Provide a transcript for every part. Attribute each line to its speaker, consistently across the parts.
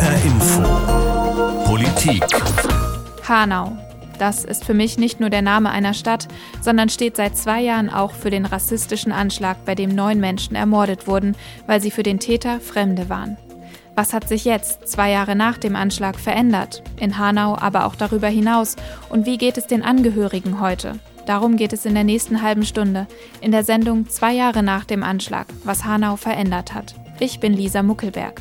Speaker 1: HR Info Politik
Speaker 2: Hanau. Das ist für mich nicht nur der Name einer Stadt, sondern steht seit zwei Jahren auch für den rassistischen Anschlag, bei dem neun Menschen ermordet wurden, weil sie für den Täter Fremde waren. Was hat sich jetzt, zwei Jahre nach dem Anschlag, verändert? In Hanau, aber auch darüber hinaus. Und wie geht es den Angehörigen heute? Darum geht es in der nächsten halben Stunde, in der Sendung Zwei Jahre nach dem Anschlag, was Hanau verändert hat. Ich bin Lisa Muckelberg.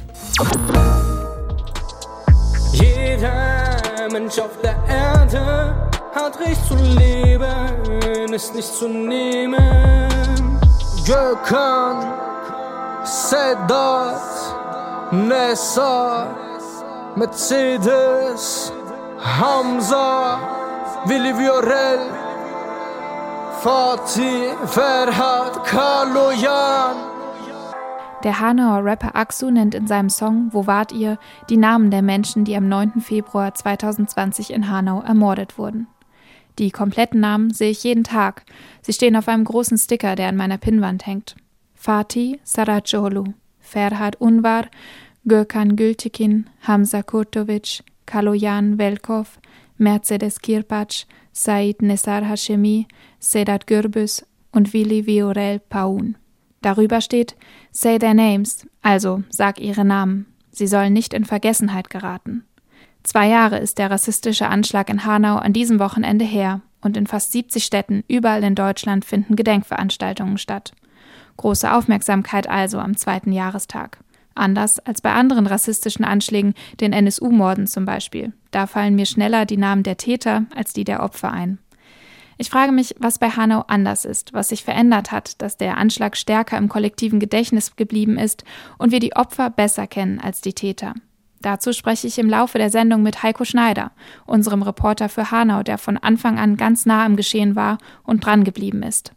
Speaker 3: Jeder Mensch auf der Erde hat Recht zu leben, ist nicht zu nehmen. Gökhan, Sedat, Nessa, Mercedes, Hamza, Willi Viorel, Fatih, Ferhat, Kaloyan.
Speaker 2: Der Hanauer Rapper Aksu nennt in seinem Song Wo wart ihr die Namen der Menschen, die am 9. Februar 2020 in Hanau ermordet wurden. Die kompletten Namen sehe ich jeden Tag. Sie stehen auf einem großen Sticker, der an meiner Pinnwand hängt. Fatih Saracolu, Ferhat Unvar, Gökhan Gültekin, Hamza Kurtovic, Kaloyan Velkov, Mercedes Kirpac, Said Nesar Hashemi, Sedat Gürbüz und Willi Viorel Paun. Darüber steht Say their names, also sag ihre Namen. Sie sollen nicht in Vergessenheit geraten. Zwei Jahre ist der rassistische Anschlag in Hanau an diesem Wochenende her und in fast 70 Städten überall in Deutschland finden Gedenkveranstaltungen statt. Große Aufmerksamkeit also am zweiten Jahrestag. Anders als bei anderen rassistischen Anschlägen, den NSU-Morden zum Beispiel. Da fallen mir schneller die Namen der Täter als die der Opfer ein. Ich frage mich, was bei Hanau anders ist, was sich verändert hat, dass der Anschlag stärker im kollektiven Gedächtnis geblieben ist und wir die Opfer besser kennen als die Täter. Dazu spreche ich im Laufe der Sendung mit Heiko Schneider, unserem Reporter für Hanau, der von Anfang an ganz nah im Geschehen war und dran geblieben ist.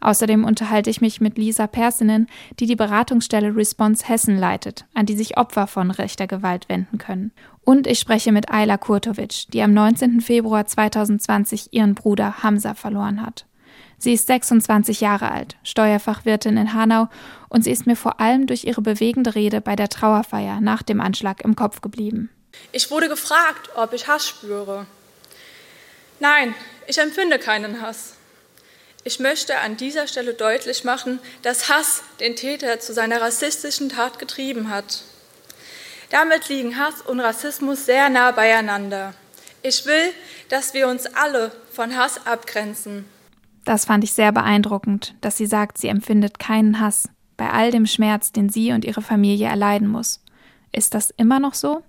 Speaker 2: Außerdem unterhalte ich mich mit Lisa Persinen, die die Beratungsstelle Response Hessen leitet, an die sich Opfer von rechter Gewalt wenden können. Und ich spreche mit Ayla Kurtovic, die am 19. Februar 2020 ihren Bruder Hamza verloren hat. Sie ist 26 Jahre alt, Steuerfachwirtin in Hanau und sie ist mir vor allem durch ihre bewegende Rede bei der Trauerfeier nach dem Anschlag im Kopf geblieben.
Speaker 4: Ich wurde gefragt, ob ich Hass spüre. Nein, ich empfinde keinen Hass. Ich möchte an dieser Stelle deutlich machen, dass Hass den Täter zu seiner rassistischen Tat getrieben hat. Damit liegen Hass und Rassismus sehr nah beieinander. Ich will, dass wir uns alle von Hass abgrenzen.
Speaker 2: Das fand ich sehr beeindruckend, dass sie sagt, sie empfindet keinen Hass bei all dem Schmerz, den sie und ihre Familie erleiden muss. Ist das immer noch so?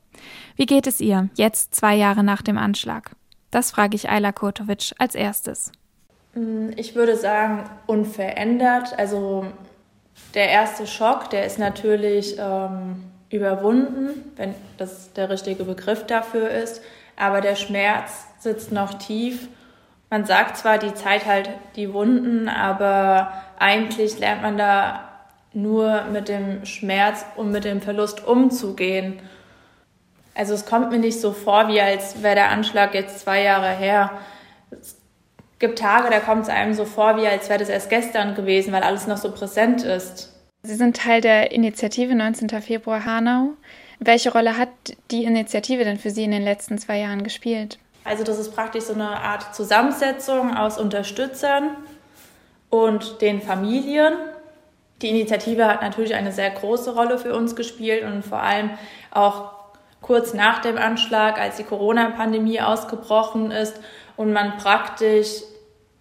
Speaker 2: Wie geht es ihr, jetzt zwei Jahre nach dem Anschlag? Das frage ich Ayla Kurtovic als erstes.
Speaker 5: Mm, ich würde sagen, unverändert. Also der erste Schock, der ist natürlich ähm, überwunden, wenn das der richtige Begriff dafür ist. Aber der Schmerz sitzt noch tief. Man sagt zwar, die Zeit halt die Wunden, aber eigentlich lernt man da nur mit dem Schmerz und mit dem Verlust umzugehen. Also es kommt mir nicht so vor, wie als wäre der Anschlag jetzt zwei Jahre her. Es gibt Tage, da kommt es einem so vor, wie als wäre das erst gestern gewesen, weil alles noch so präsent ist.
Speaker 2: Sie sind Teil der Initiative 19. Februar Hanau. Welche Rolle hat die Initiative denn für Sie in den letzten zwei Jahren gespielt?
Speaker 5: Also das ist praktisch so eine Art Zusammensetzung aus Unterstützern und den Familien. Die Initiative hat natürlich eine sehr große Rolle für uns gespielt und vor allem auch kurz nach dem Anschlag, als die Corona-Pandemie ausgebrochen ist und man praktisch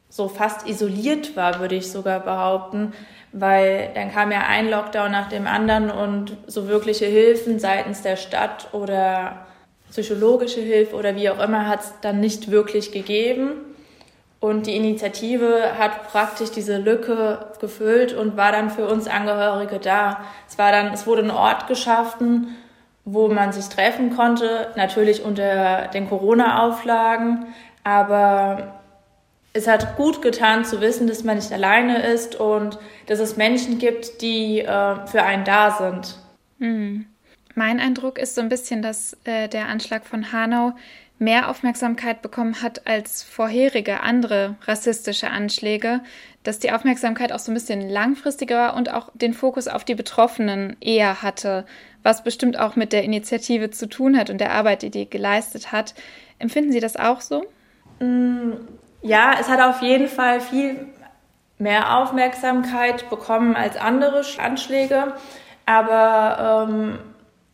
Speaker 5: so fast isoliert war, würde ich sogar behaupten, weil dann kam ja ein Lockdown nach dem anderen und so wirkliche Hilfen seitens der Stadt oder psychologische Hilfe oder wie auch immer hat es dann nicht wirklich gegeben. Und die Initiative hat praktisch diese Lücke gefüllt und war dann für uns Angehörige da. Es war dann, es wurde ein Ort geschaffen, wo man sich treffen konnte, natürlich unter den Corona-Auflagen, aber es hat gut getan zu wissen, dass man nicht alleine ist und dass es Menschen gibt, die äh, für einen da sind.
Speaker 2: Hm. Mein Eindruck ist so ein bisschen, dass äh, der Anschlag von Hanau mehr Aufmerksamkeit bekommen hat als vorherige andere rassistische Anschläge, dass die Aufmerksamkeit auch so ein bisschen langfristiger war und auch den Fokus auf die Betroffenen eher hatte, was bestimmt auch mit der Initiative zu tun hat und der Arbeit, die die geleistet hat. Empfinden Sie das auch so?
Speaker 5: Mm, ja, es hat auf jeden Fall viel mehr Aufmerksamkeit bekommen als andere Anschläge, aber ähm,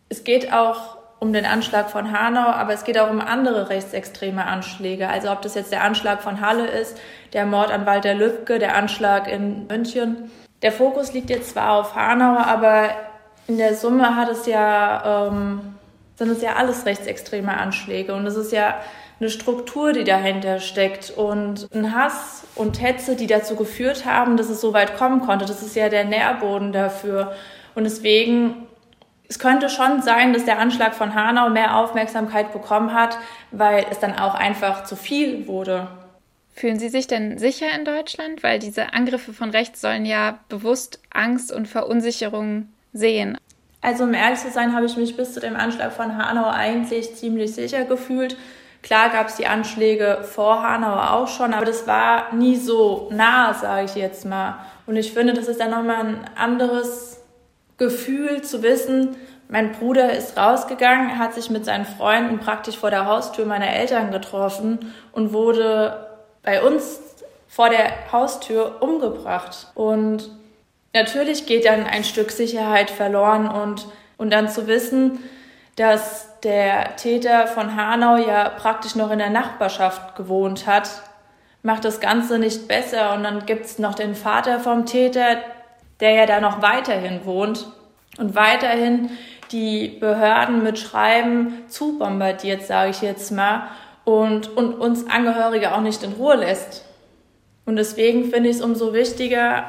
Speaker 5: es geht auch um den Anschlag von Hanau, aber es geht auch um andere rechtsextreme Anschläge. Also ob das jetzt der Anschlag von Halle ist, der Mord an Walter Lübcke, der Anschlag in München. Der Fokus liegt jetzt zwar auf Hanau, aber in der Summe hat es ja, ähm, sind es ja alles rechtsextreme Anschläge und es ist ja eine Struktur, die dahinter steckt und ein Hass und Hetze, die dazu geführt haben, dass es so weit kommen konnte. Das ist ja der Nährboden dafür. Und deswegen es könnte schon sein, dass der Anschlag von Hanau mehr Aufmerksamkeit bekommen hat, weil es dann auch einfach zu viel wurde.
Speaker 2: Fühlen Sie sich denn sicher in Deutschland? Weil diese Angriffe von rechts sollen ja bewusst Angst und Verunsicherung sehen.
Speaker 5: Also um ehrlich zu sein, habe ich mich bis zu dem Anschlag von Hanau eigentlich ziemlich sicher gefühlt. Klar gab es die Anschläge vor Hanau auch schon, aber das war nie so nah, sage ich jetzt mal. Und ich finde, das ist dann nochmal ein anderes Gefühl zu wissen, mein Bruder ist rausgegangen, hat sich mit seinen Freunden praktisch vor der Haustür meiner Eltern getroffen und wurde bei uns vor der Haustür umgebracht. Und natürlich geht dann ein Stück Sicherheit verloren und, und dann zu wissen, dass der Täter von Hanau ja praktisch noch in der Nachbarschaft gewohnt hat, macht das Ganze nicht besser. Und dann gibt es noch den Vater vom Täter, der ja da noch weiterhin wohnt und weiterhin die Behörden mit Schreiben zu bombardiert, sage ich jetzt mal, und, und uns Angehörige auch nicht in Ruhe lässt. Und deswegen finde ich es umso wichtiger,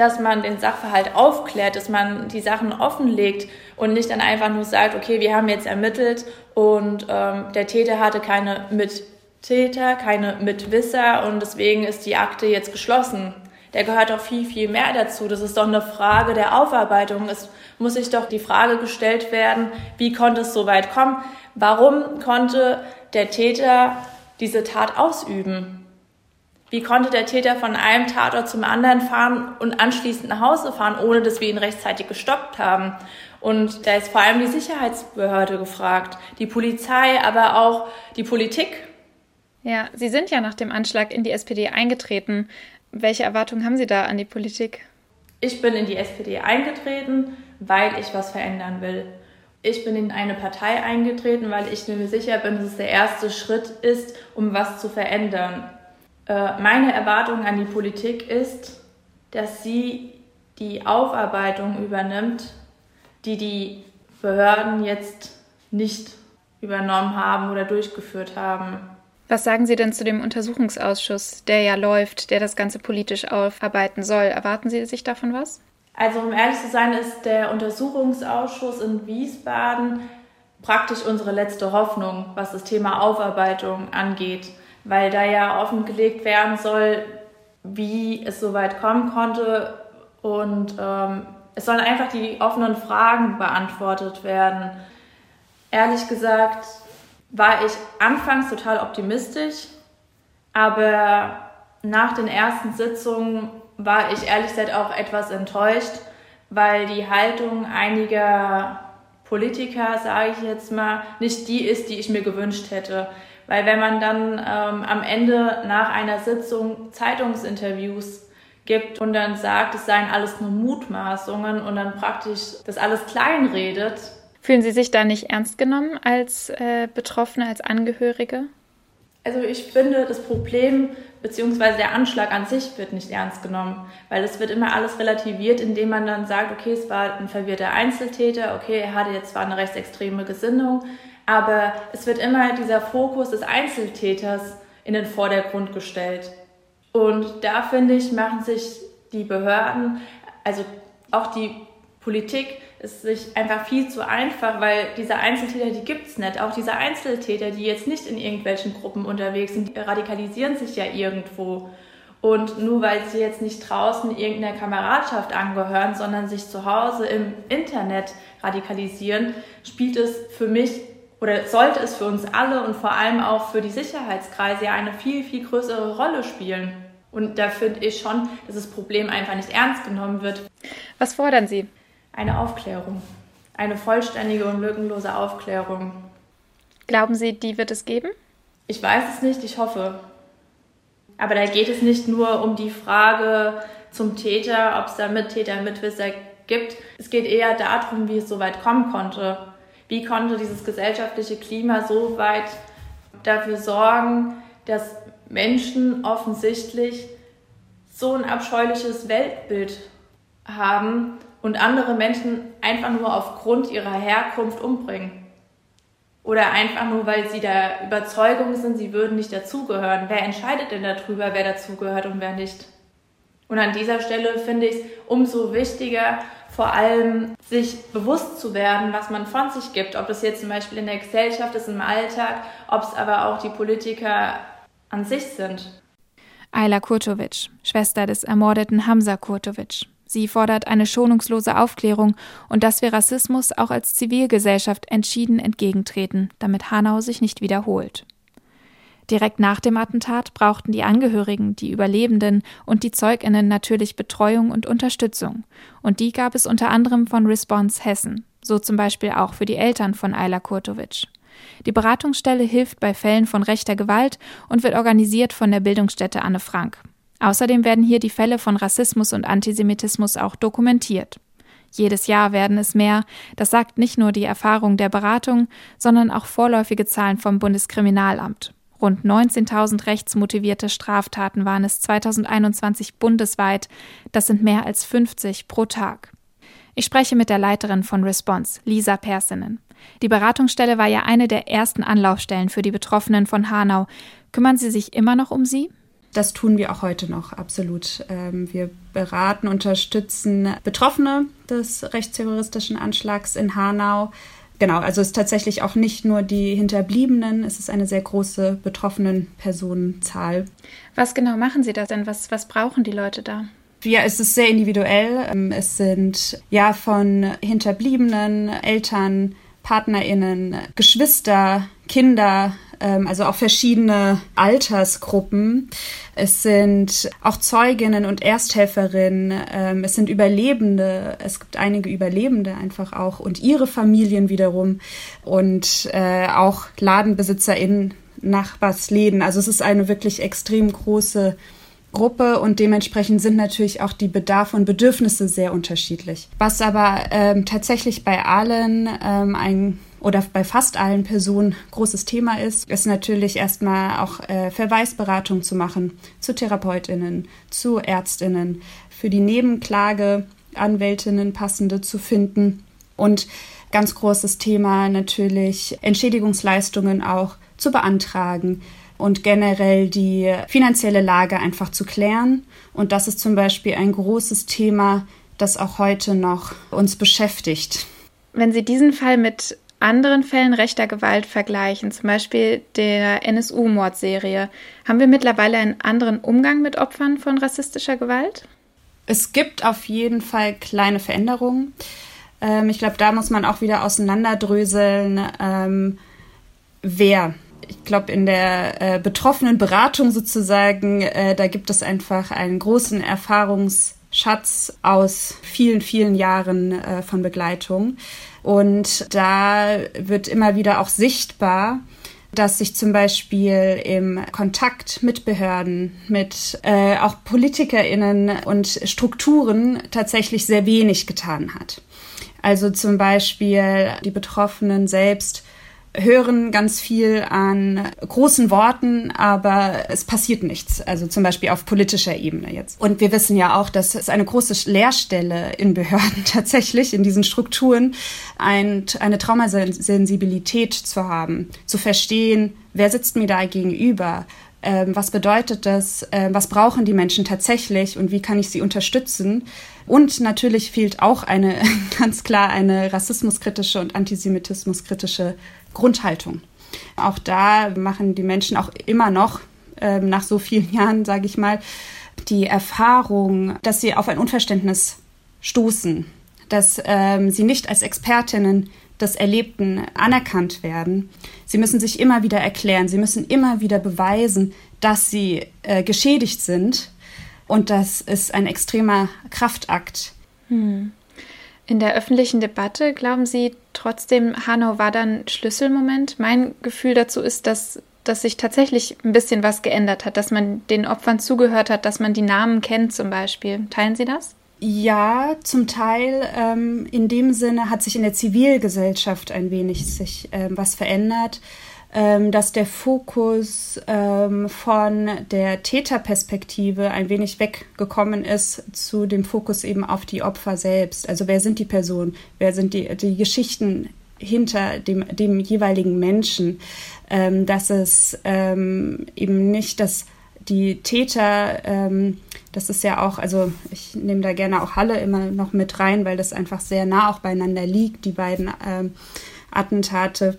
Speaker 5: dass man den Sachverhalt aufklärt, dass man die Sachen offenlegt und nicht dann einfach nur sagt, okay, wir haben jetzt ermittelt und ähm, der Täter hatte keine Mittäter, keine Mitwisser und deswegen ist die Akte jetzt geschlossen der gehört doch viel, viel mehr dazu. Das ist doch eine Frage der Aufarbeitung. Es muss sich doch die Frage gestellt werden, wie konnte es so weit kommen? Warum konnte der Täter diese Tat ausüben? Wie konnte der Täter von einem Tatort zum anderen fahren und anschließend nach Hause fahren, ohne dass wir ihn rechtzeitig gestoppt haben? Und da ist vor allem die Sicherheitsbehörde gefragt, die Polizei, aber auch die Politik.
Speaker 2: Ja, Sie sind ja nach dem Anschlag in die SPD eingetreten. Welche Erwartungen haben Sie da an die Politik?
Speaker 5: Ich bin in die SPD eingetreten, weil ich was verändern will. Ich bin in eine Partei eingetreten, weil ich mir sicher bin, dass es der erste Schritt ist, um was zu verändern. Äh, meine Erwartung an die Politik ist, dass sie die Aufarbeitung übernimmt, die die Behörden jetzt nicht übernommen haben oder durchgeführt haben.
Speaker 2: Was sagen Sie denn zu dem Untersuchungsausschuss, der ja läuft, der das Ganze politisch aufarbeiten soll? Erwarten Sie sich davon was?
Speaker 5: Also um ehrlich zu sein, ist der Untersuchungsausschuss in Wiesbaden praktisch unsere letzte Hoffnung, was das Thema Aufarbeitung angeht, weil da ja offengelegt werden soll, wie es so weit kommen konnte und ähm, es sollen einfach die offenen Fragen beantwortet werden. Ehrlich gesagt, war ich anfangs total optimistisch, aber nach den ersten Sitzungen war ich ehrlich gesagt auch etwas enttäuscht, weil die Haltung einiger Politiker, sage ich jetzt mal, nicht die ist, die ich mir gewünscht hätte. Weil wenn man dann ähm, am Ende nach einer Sitzung Zeitungsinterviews gibt und dann sagt, es seien alles nur Mutmaßungen und dann praktisch das alles kleinredet,
Speaker 2: Fühlen Sie sich da nicht ernst genommen als äh, Betroffene, als Angehörige?
Speaker 5: Also ich finde, das Problem bzw. der Anschlag an sich wird nicht ernst genommen, weil es wird immer alles relativiert, indem man dann sagt, okay, es war ein verwirrter Einzeltäter, okay, er hatte jetzt zwar eine rechtsextreme Gesinnung, aber es wird immer dieser Fokus des Einzeltäters in den Vordergrund gestellt. Und da finde ich, machen sich die Behörden, also auch die Politik, ist sich einfach viel zu einfach, weil diese Einzeltäter, die gibt es nicht. Auch diese Einzeltäter, die jetzt nicht in irgendwelchen Gruppen unterwegs sind, die radikalisieren sich ja irgendwo. Und nur weil sie jetzt nicht draußen irgendeiner Kameradschaft angehören, sondern sich zu Hause im Internet radikalisieren, spielt es für mich oder sollte es für uns alle und vor allem auch für die Sicherheitskreise ja eine viel, viel größere Rolle spielen. Und da finde ich schon, dass das Problem einfach nicht ernst genommen wird.
Speaker 2: Was fordern Sie?
Speaker 5: Eine Aufklärung. Eine vollständige und lückenlose Aufklärung.
Speaker 2: Glauben Sie, die wird es geben?
Speaker 5: Ich weiß es nicht, ich hoffe. Aber da geht es nicht nur um die Frage zum Täter, ob es da Mittäter, Mitwisser gibt. Es geht eher darum, wie es so weit kommen konnte. Wie konnte dieses gesellschaftliche Klima so weit dafür sorgen, dass Menschen offensichtlich so ein abscheuliches Weltbild haben und andere Menschen einfach nur aufgrund ihrer Herkunft umbringen. Oder einfach nur, weil sie der Überzeugung sind, sie würden nicht dazugehören. Wer entscheidet denn darüber, wer dazugehört und wer nicht? Und an dieser Stelle finde ich es umso wichtiger, vor allem sich bewusst zu werden, was man von sich gibt. Ob das jetzt zum Beispiel in der Gesellschaft ist, im Alltag, ob es aber auch die Politiker an sich sind.
Speaker 2: Ayla Kurtovic, Schwester des ermordeten Hamza Kurtovic. Sie fordert eine schonungslose Aufklärung und dass wir Rassismus auch als Zivilgesellschaft entschieden entgegentreten, damit Hanau sich nicht wiederholt. Direkt nach dem Attentat brauchten die Angehörigen, die Überlebenden und die Zeuginnen natürlich Betreuung und Unterstützung. Und die gab es unter anderem von Response Hessen, so zum Beispiel auch für die Eltern von Ayla Kurtovic. Die Beratungsstelle hilft bei Fällen von rechter Gewalt und wird organisiert von der Bildungsstätte Anne Frank. Außerdem werden hier die Fälle von Rassismus und Antisemitismus auch dokumentiert. Jedes Jahr werden es mehr, das sagt nicht nur die Erfahrung der Beratung, sondern auch vorläufige Zahlen vom Bundeskriminalamt. Rund 19.000 rechtsmotivierte Straftaten waren es 2021 bundesweit, das sind mehr als 50 pro Tag. Ich spreche mit der Leiterin von Response, Lisa Persinen. Die Beratungsstelle war ja eine der ersten Anlaufstellen für die Betroffenen von Hanau. Kümmern Sie sich immer noch um sie?
Speaker 6: Das tun wir auch heute noch, absolut. Ähm, wir beraten, unterstützen Betroffene des rechtsterroristischen Anschlags in Hanau. Genau, also es ist tatsächlich auch nicht nur die Hinterbliebenen, es ist eine sehr große betroffenen Personenzahl.
Speaker 2: Was genau machen Sie da denn? Was, was brauchen die Leute da?
Speaker 6: Ja, es ist sehr individuell. Ähm, es sind ja von Hinterbliebenen, Eltern, PartnerInnen, Geschwister, Kinder, also auch verschiedene Altersgruppen. Es sind auch Zeuginnen und Ersthelferinnen, ähm, es sind Überlebende, es gibt einige Überlebende einfach auch und ihre Familien wiederum und äh, auch LadenbesitzerInnen, Nachbarsläden. Also es ist eine wirklich extrem große Gruppe und dementsprechend sind natürlich auch die Bedarfe und Bedürfnisse sehr unterschiedlich. Was aber ähm, tatsächlich bei allen ähm, ein oder bei fast allen Personen großes Thema ist, ist natürlich erstmal auch äh, Verweisberatung zu machen zu Therapeutinnen, zu Ärztinnen, für die Nebenklage Anwältinnen passende zu finden und ganz großes Thema natürlich Entschädigungsleistungen auch zu beantragen und generell die finanzielle Lage einfach zu klären. Und das ist zum Beispiel ein großes Thema, das auch heute noch uns beschäftigt.
Speaker 2: Wenn Sie diesen Fall mit anderen Fällen rechter Gewalt vergleichen, zum Beispiel der NSU-Mordserie, haben wir mittlerweile einen anderen Umgang mit Opfern von rassistischer Gewalt?
Speaker 6: Es gibt auf jeden Fall kleine Veränderungen. Ähm, ich glaube, da muss man auch wieder auseinanderdröseln, ähm, wer. Ich glaube, in der äh, betroffenen Beratung sozusagen, äh, da gibt es einfach einen großen Erfahrungsschatz aus vielen, vielen Jahren äh, von Begleitung. Und da wird immer wieder auch sichtbar, dass sich zum Beispiel im Kontakt mit Behörden, mit äh, auch PolitikerInnen und Strukturen tatsächlich sehr wenig getan hat. Also zum Beispiel die Betroffenen selbst hören ganz viel an großen Worten, aber es passiert nichts. Also zum Beispiel auf politischer Ebene jetzt. Und wir wissen ja auch, dass es eine große Leerstelle in Behörden tatsächlich, in diesen Strukturen, ein, eine Traumasensibilität zu haben, zu verstehen, wer sitzt mir da gegenüber, ähm, was bedeutet das, äh, was brauchen die Menschen tatsächlich und wie kann ich sie unterstützen. Und natürlich fehlt auch eine ganz klar eine rassismuskritische und antisemitismuskritische Grundhaltung. Auch da machen die Menschen auch immer noch, ähm, nach so vielen Jahren, sage ich mal, die Erfahrung, dass sie auf ein Unverständnis stoßen, dass ähm, sie nicht als Expertinnen des Erlebten anerkannt werden. Sie müssen sich immer wieder erklären, sie müssen immer wieder beweisen, dass sie äh, geschädigt sind. Und das ist ein extremer Kraftakt.
Speaker 2: Hm. In der öffentlichen Debatte, glauben Sie trotzdem, Hanau war dann Schlüsselmoment? Mein Gefühl dazu ist, dass, dass sich tatsächlich ein bisschen was geändert hat, dass man den Opfern zugehört hat, dass man die Namen kennt zum Beispiel. Teilen Sie das?
Speaker 6: Ja, zum Teil. Ähm, in dem Sinne hat sich in der Zivilgesellschaft ein wenig sich ähm, was verändert, dass der Fokus ähm, von der Täterperspektive ein wenig weggekommen ist zu dem Fokus eben auf die Opfer selbst. Also wer sind die Personen, wer sind die, die Geschichten hinter dem, dem jeweiligen Menschen, ähm, dass es ähm, eben nicht das die Täter, ähm, das ist ja auch, also ich nehme da gerne auch Halle immer noch mit rein, weil das einfach sehr nah auch beieinander liegt, die beiden ähm, Attentate.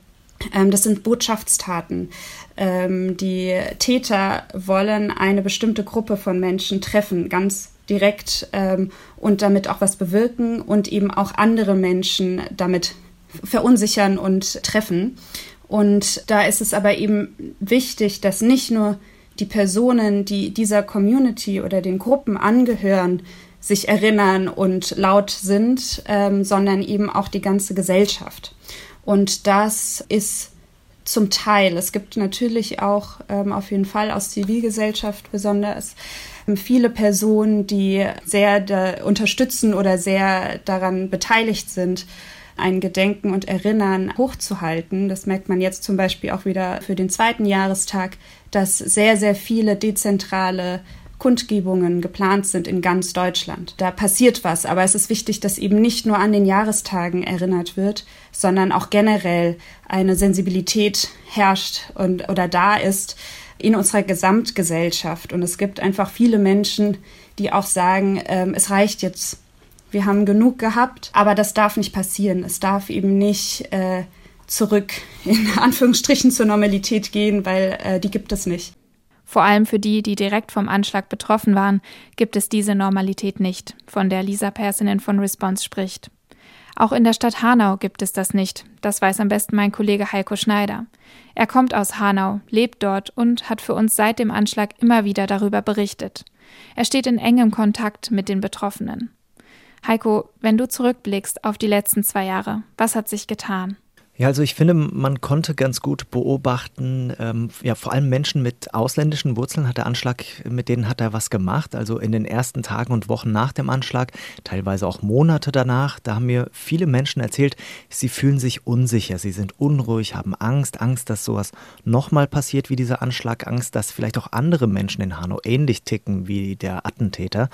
Speaker 6: Ähm, das sind Botschaftstaten. Ähm, die Täter wollen eine bestimmte Gruppe von Menschen treffen, ganz direkt ähm, und damit auch was bewirken und eben auch andere Menschen damit verunsichern und treffen. Und da ist es aber eben wichtig, dass nicht nur die Personen, die dieser Community oder den Gruppen angehören, sich erinnern und laut sind, sondern eben auch die ganze Gesellschaft. Und das ist zum Teil. Es gibt natürlich auch ähm, auf jeden Fall aus Zivilgesellschaft besonders ähm, viele Personen, die sehr unterstützen oder sehr daran beteiligt sind, ein Gedenken und Erinnern hochzuhalten. Das merkt man jetzt zum Beispiel auch wieder für den zweiten Jahrestag, dass sehr, sehr viele dezentrale Kundgebungen geplant sind in ganz Deutschland. Da passiert was, aber es ist wichtig, dass eben nicht nur an den Jahrestagen erinnert wird, sondern auch generell eine Sensibilität herrscht und oder da ist in unserer Gesamtgesellschaft. Und es gibt einfach viele Menschen, die auch sagen, ähm, es reicht jetzt wir haben genug gehabt, aber das darf nicht passieren. Es darf eben nicht äh, zurück in Anführungsstrichen zur Normalität gehen, weil äh, die gibt es nicht.
Speaker 2: Vor allem für die, die direkt vom Anschlag betroffen waren, gibt es diese Normalität nicht, von der Lisa Persinen von Response spricht. Auch in der Stadt Hanau gibt es das nicht. Das weiß am besten mein Kollege Heiko Schneider. Er kommt aus Hanau, lebt dort und hat für uns seit dem Anschlag immer wieder darüber berichtet. Er steht in engem Kontakt mit den Betroffenen. Heiko, wenn du zurückblickst auf die letzten zwei Jahre, was hat sich getan?
Speaker 7: Ja, also ich finde, man konnte ganz gut beobachten, ähm, ja, vor allem Menschen mit ausländischen Wurzeln hat der Anschlag, mit denen hat er was gemacht. Also in den ersten Tagen und Wochen nach dem Anschlag, teilweise auch Monate danach, da haben mir viele Menschen erzählt, sie fühlen sich unsicher, sie sind unruhig, haben Angst, Angst, dass sowas nochmal passiert wie dieser Anschlag, Angst, dass vielleicht auch andere Menschen in Hanau ähnlich ticken wie der Attentäter.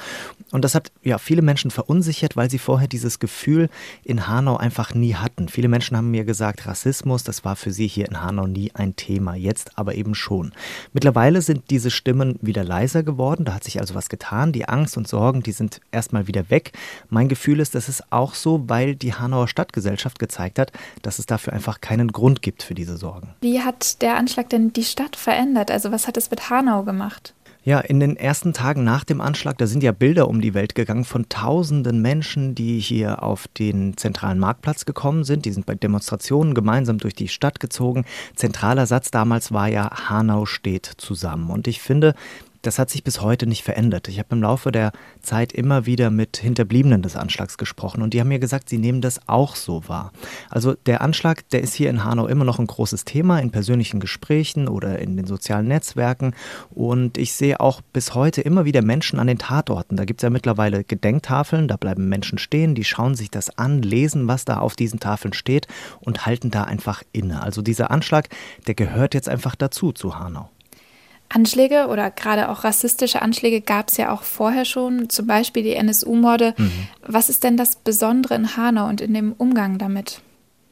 Speaker 7: Und das hat ja viele Menschen verunsichert, weil sie vorher dieses Gefühl in Hanau einfach nie hatten. Viele Menschen haben mir gesagt, gesagt, Rassismus, das war für sie hier in Hanau nie ein Thema, jetzt aber eben schon. Mittlerweile sind diese Stimmen wieder leiser geworden, da hat sich also was getan. Die Angst und Sorgen, die sind erstmal wieder weg. Mein Gefühl ist, das ist auch so, weil die Hanauer Stadtgesellschaft gezeigt hat, dass es dafür einfach keinen Grund gibt für diese Sorgen.
Speaker 2: Wie hat der Anschlag denn die Stadt verändert? Also was hat es mit Hanau gemacht?
Speaker 7: Ja, in den ersten Tagen nach dem Anschlag, da sind ja Bilder um die Welt gegangen von tausenden Menschen, die hier auf den zentralen Marktplatz gekommen sind. Die sind bei Demonstrationen gemeinsam durch die Stadt gezogen. Zentraler Satz damals war ja, Hanau steht zusammen. Und ich finde, das hat sich bis heute nicht verändert. Ich habe im Laufe der Zeit immer wieder mit Hinterbliebenen des Anschlags gesprochen und die haben mir gesagt, sie nehmen das auch so wahr. Also der Anschlag, der ist hier in Hanau immer noch ein großes Thema in persönlichen Gesprächen oder in den sozialen Netzwerken und ich sehe auch bis heute immer wieder Menschen an den Tatorten. Da gibt es ja mittlerweile Gedenktafeln, da bleiben Menschen stehen, die schauen sich das an, lesen, was da auf diesen Tafeln steht und halten da einfach inne. Also dieser Anschlag, der gehört jetzt einfach dazu zu Hanau.
Speaker 2: Anschläge oder gerade auch rassistische Anschläge gab es ja auch vorher schon, zum Beispiel die NSU-Morde. Mhm. Was ist denn das Besondere in Hanau und in dem Umgang damit?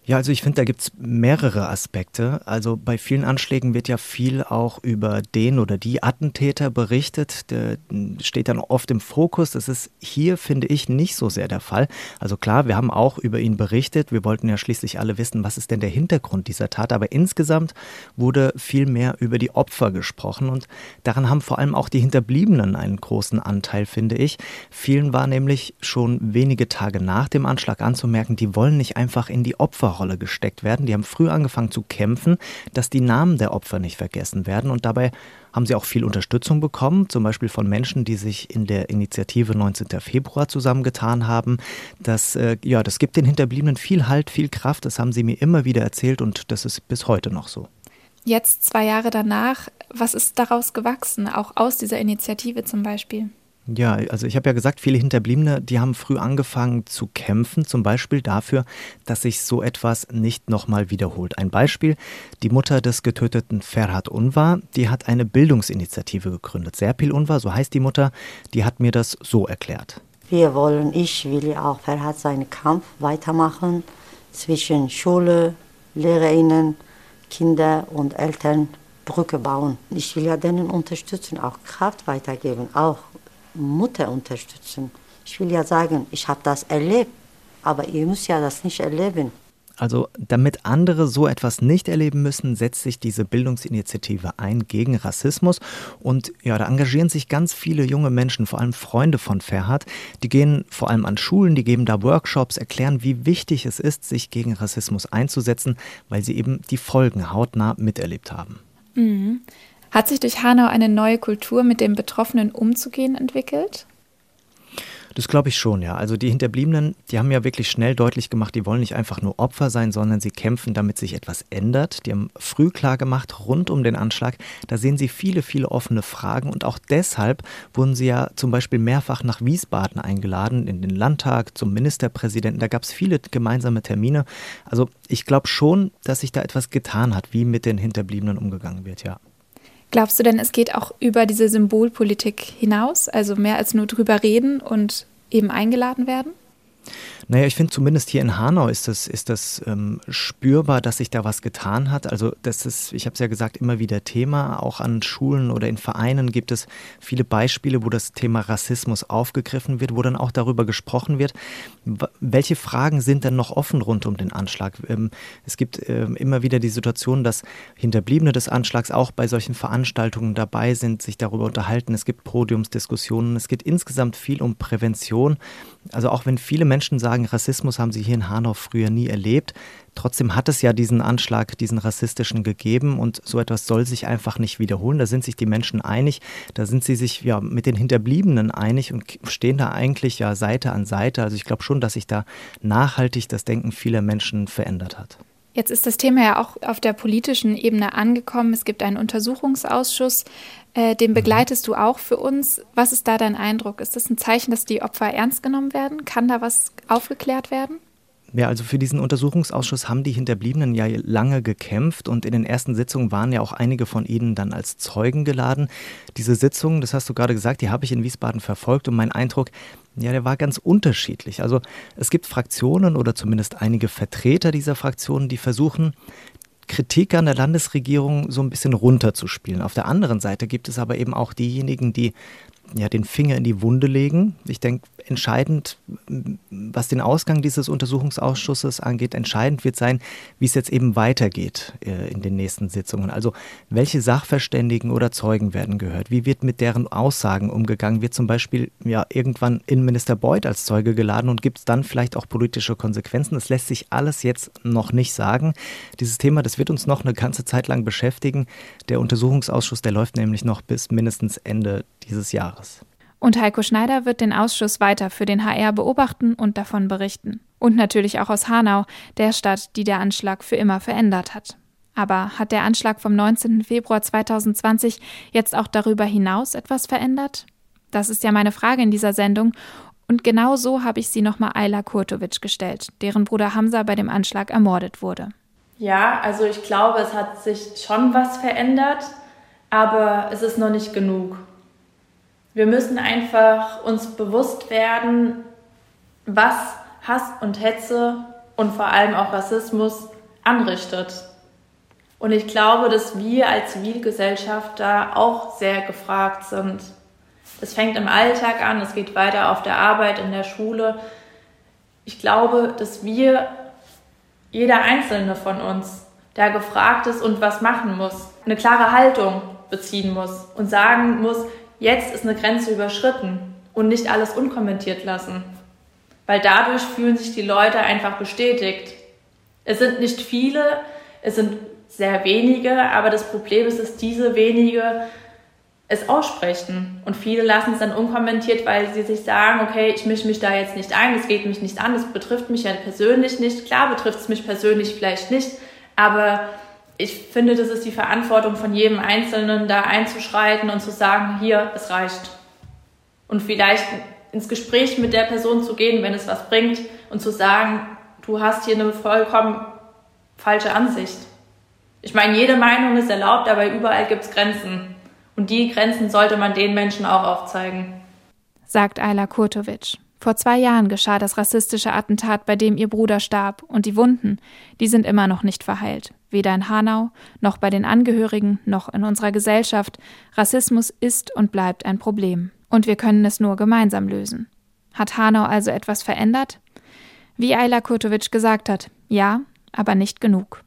Speaker 7: Ja, also ich finde, da gibt es mehrere Aspekte. Also bei vielen Anschlägen wird ja viel auch über den oder die Attentäter berichtet. Der steht dann oft im Fokus. Das ist hier, finde ich, nicht so sehr der Fall. Also klar, wir haben auch über ihn berichtet. Wir wollten ja schließlich alle wissen, was ist denn der Hintergrund dieser Tat. Aber insgesamt wurde viel mehr über die Opfer gesprochen. Und daran haben vor allem auch die Hinterbliebenen einen großen Anteil, finde ich. Vielen war nämlich schon wenige Tage nach dem Anschlag anzumerken, die wollen nicht einfach in die Opfer Opferrolle gesteckt werden. Die haben früh angefangen zu kämpfen, dass die Namen der Opfer nicht vergessen werden. Und dabei haben sie auch viel Unterstützung bekommen, zum Beispiel von Menschen, die sich in der Initiative 19. Februar zusammengetan haben. Das, äh, ja, das gibt den Hinterbliebenen viel Halt, viel Kraft. Das haben sie mir immer wieder erzählt und das ist bis heute noch so.
Speaker 2: Jetzt, zwei Jahre danach, was ist daraus gewachsen, auch aus dieser Initiative zum Beispiel?
Speaker 7: Ja, also ich habe ja gesagt, viele Hinterbliebene, die haben früh angefangen zu kämpfen, zum Beispiel dafür, dass sich so etwas nicht nochmal wiederholt. Ein Beispiel, die Mutter des getöteten Ferhat Unvar, die hat eine Bildungsinitiative gegründet. Serpil Unvar, so heißt die Mutter, die hat mir das so erklärt.
Speaker 8: Wir wollen, ich will auch Ferhat seinen Kampf weitermachen zwischen Schule, Lehrerinnen, Kinder und Eltern Brücke bauen. Ich will ja denen unterstützen, auch Kraft weitergeben, auch Mutter unterstützen. Ich will ja sagen, ich habe das erlebt, aber ihr müsst ja das nicht erleben.
Speaker 7: Also damit andere so etwas nicht erleben müssen, setzt sich diese Bildungsinitiative ein gegen Rassismus. Und ja, da engagieren sich ganz viele junge Menschen, vor allem Freunde von Ferhat. Die gehen vor allem an Schulen, die geben da Workshops, erklären, wie wichtig es ist, sich gegen Rassismus einzusetzen, weil sie eben die Folgen hautnah miterlebt haben.
Speaker 2: Mhm. Hat sich durch Hanau eine neue Kultur, mit dem Betroffenen umzugehen, entwickelt?
Speaker 7: Das glaube ich schon, ja. Also die Hinterbliebenen, die haben ja wirklich schnell deutlich gemacht, die wollen nicht einfach nur Opfer sein, sondern sie kämpfen, damit sich etwas ändert. Die haben früh klar gemacht, rund um den Anschlag, da sehen sie viele, viele offene Fragen und auch deshalb wurden sie ja zum Beispiel mehrfach nach Wiesbaden eingeladen, in den Landtag, zum Ministerpräsidenten. Da gab es viele gemeinsame Termine. Also ich glaube schon, dass sich da etwas getan hat, wie mit den Hinterbliebenen umgegangen wird, ja.
Speaker 2: Glaubst du denn, es geht auch über diese Symbolpolitik hinaus, also mehr als nur drüber reden und eben eingeladen werden?
Speaker 7: Naja, ich finde zumindest hier in Hanau ist das, ist das ähm, spürbar, dass sich da was getan hat. Also das ist, ich habe es ja gesagt, immer wieder Thema. Auch an Schulen oder in Vereinen gibt es viele Beispiele, wo das Thema Rassismus aufgegriffen wird, wo dann auch darüber gesprochen wird. Welche Fragen sind denn noch offen rund um den Anschlag? Ähm, es gibt ähm, immer wieder die Situation, dass Hinterbliebene des Anschlags auch bei solchen Veranstaltungen dabei sind, sich darüber unterhalten. Es gibt Podiumsdiskussionen. Es geht insgesamt viel um Prävention. Also auch wenn viele Menschen sagen, sagen, Rassismus haben sie hier in Hanau früher nie erlebt. Trotzdem hat es ja diesen Anschlag, diesen rassistischen gegeben und so etwas soll sich einfach nicht wiederholen. Da sind sich die Menschen einig, da sind sie sich ja mit den Hinterbliebenen einig und stehen da eigentlich ja Seite an Seite. Also ich glaube schon, dass sich da nachhaltig das Denken vieler Menschen verändert hat.
Speaker 2: Jetzt ist das Thema ja auch auf der politischen Ebene angekommen. Es gibt einen Untersuchungsausschuss, äh, den mhm. begleitest du auch für uns. Was ist da dein Eindruck? Ist das ein Zeichen, dass die Opfer ernst genommen werden? Kann da was aufgeklärt werden?
Speaker 7: Ja, also für diesen Untersuchungsausschuss haben die Hinterbliebenen ja lange gekämpft und in den ersten Sitzungen waren ja auch einige von ihnen dann als Zeugen geladen. Diese Sitzungen, das hast du gerade gesagt, die habe ich in Wiesbaden verfolgt und mein Eindruck, ja, der war ganz unterschiedlich. Also es gibt Fraktionen oder zumindest einige Vertreter dieser Fraktionen, die versuchen, Kritik an der Landesregierung so ein bisschen runterzuspielen. Auf der anderen Seite gibt es aber eben auch diejenigen, die ja, den Finger in die Wunde legen. Ich denke, entscheidend, was den Ausgang dieses Untersuchungsausschusses angeht, entscheidend wird sein, wie es jetzt eben weitergeht äh, in den nächsten Sitzungen. Also welche Sachverständigen oder Zeugen werden gehört? Wie wird mit deren Aussagen umgegangen? Wird zum Beispiel ja irgendwann Innenminister Beuth als Zeuge geladen und gibt es dann vielleicht auch politische Konsequenzen? Das lässt sich alles jetzt noch nicht sagen. Dieses Thema, das wird uns noch eine ganze Zeit lang beschäftigen. Der Untersuchungsausschuss, der läuft nämlich noch bis mindestens Ende dieses Jahres.
Speaker 2: Und Heiko Schneider wird den Ausschuss weiter für den HR beobachten und davon berichten. Und natürlich auch aus Hanau, der Stadt, die der Anschlag für immer verändert hat. Aber hat der Anschlag vom 19. Februar 2020 jetzt auch darüber hinaus etwas verändert? Das ist ja meine Frage in dieser Sendung. Und genau so habe ich sie nochmal Ayla Kurtovic gestellt, deren Bruder Hamza bei dem Anschlag ermordet wurde.
Speaker 5: Ja, also ich glaube, es hat sich schon was verändert, aber es ist noch nicht genug. Wir müssen einfach uns bewusst werden, was Hass und Hetze und vor allem auch Rassismus anrichtet. Und ich glaube, dass wir als Zivilgesellschaft da auch sehr gefragt sind. Es fängt im Alltag an, es geht weiter auf der Arbeit, in der Schule. Ich glaube, dass wir, jeder Einzelne von uns, da gefragt ist und was machen muss, eine klare Haltung beziehen muss und sagen muss, jetzt ist eine Grenze überschritten und nicht alles unkommentiert lassen. Weil dadurch fühlen sich die Leute einfach bestätigt. Es sind nicht viele, es sind sehr wenige, aber das Problem ist, dass diese wenige es aussprechen. Und viele lassen es dann unkommentiert, weil sie sich sagen, okay, ich mische mich da jetzt nicht ein, es geht mich nicht an, es betrifft mich ja persönlich nicht. Klar betrifft es mich persönlich vielleicht nicht, aber ich finde, das ist die Verantwortung von jedem Einzelnen, da einzuschreiten und zu sagen, hier, es reicht. Und vielleicht ins Gespräch mit der Person zu gehen, wenn es was bringt, und zu sagen, du hast hier eine vollkommen falsche Ansicht. Ich meine, jede Meinung ist erlaubt, aber überall gibt es Grenzen. Und die Grenzen sollte man den Menschen auch aufzeigen.
Speaker 2: Sagt Ayla Kurtovic. Vor zwei Jahren geschah das rassistische Attentat, bei dem ihr Bruder starb, und die Wunden, die sind immer noch nicht verheilt. Weder in Hanau, noch bei den Angehörigen, noch in unserer Gesellschaft. Rassismus ist und bleibt ein Problem. Und wir können es nur gemeinsam lösen. Hat Hanau also etwas verändert? Wie Ayla Kurtovic gesagt hat, ja, aber nicht genug.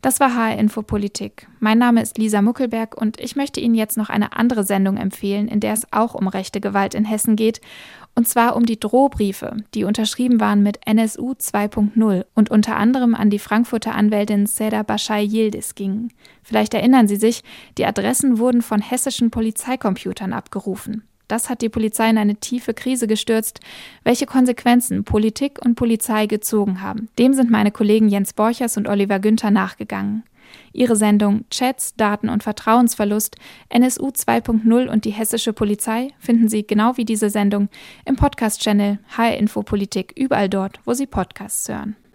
Speaker 2: Das war HR Info Politik. Mein Name ist Lisa Muckelberg und ich möchte Ihnen jetzt noch eine andere Sendung empfehlen, in der es auch um rechte Gewalt in Hessen geht, und zwar um die Drohbriefe, die unterschrieben waren mit NSU 2.0 und unter anderem an die Frankfurter Anwältin Seda Bashai Yildiz gingen. Vielleicht erinnern Sie sich, die Adressen wurden von hessischen Polizeicomputern abgerufen. Das hat die Polizei in eine tiefe Krise gestürzt. Welche Konsequenzen Politik und Polizei gezogen haben, dem sind meine Kollegen Jens Borchers und Oliver Günther nachgegangen. Ihre Sendung Chats, Daten und Vertrauensverlust, NSU 2.0 und die hessische Polizei finden Sie genau wie diese Sendung im Podcast-Channel HR Info Politik überall dort, wo Sie Podcasts hören.